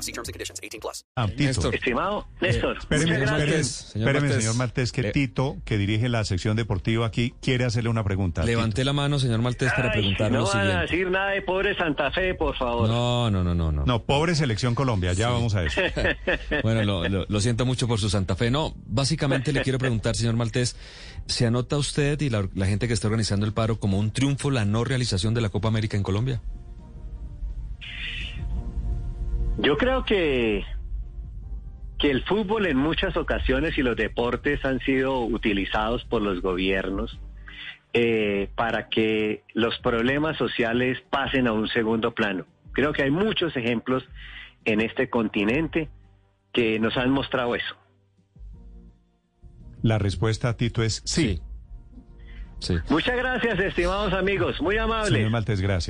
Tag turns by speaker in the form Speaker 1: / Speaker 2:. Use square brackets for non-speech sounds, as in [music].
Speaker 1: law. See terms and conditions. 18 plus.
Speaker 2: Ah, Tito.
Speaker 3: Néstor.
Speaker 4: Estimado Néstor,
Speaker 2: Espéreme,
Speaker 3: Señor
Speaker 4: muchas
Speaker 2: espéreme,
Speaker 3: señor
Speaker 2: espéreme,
Speaker 3: Maltés.
Speaker 2: señor Maltés, que
Speaker 3: Le-
Speaker 2: Tito, que dirige la sección deportiva aquí, quiere hacerle una pregunta.
Speaker 3: Levanté la mano, señor Maltés, para
Speaker 4: Ay,
Speaker 3: preguntarle
Speaker 4: no
Speaker 3: lo
Speaker 4: van a
Speaker 3: siguiente.
Speaker 4: decir nada de pobre Santa Fe, por favor.
Speaker 3: No, no, no, no, no.
Speaker 2: Tito. No, pobre selección Colombia, ya vamos a [laughs] eso.
Speaker 3: Bueno, lo, lo- lo siento mucho por su Santa Fe. No, básicamente le quiero preguntar, señor Maltés, ¿se anota usted y la, la gente que está organizando el paro como un triunfo la no realización de la Copa América en Colombia?
Speaker 4: Yo creo que, que el fútbol en muchas ocasiones y los deportes han sido utilizados por los gobiernos eh, para que los problemas sociales pasen a un segundo plano. Creo que hay muchos ejemplos en este continente que nos han mostrado eso.
Speaker 2: La respuesta, Tito, es sí.
Speaker 3: Sí.
Speaker 4: Muchas gracias, estimados amigos. Muy amables.
Speaker 2: Señor Maltés, gracias.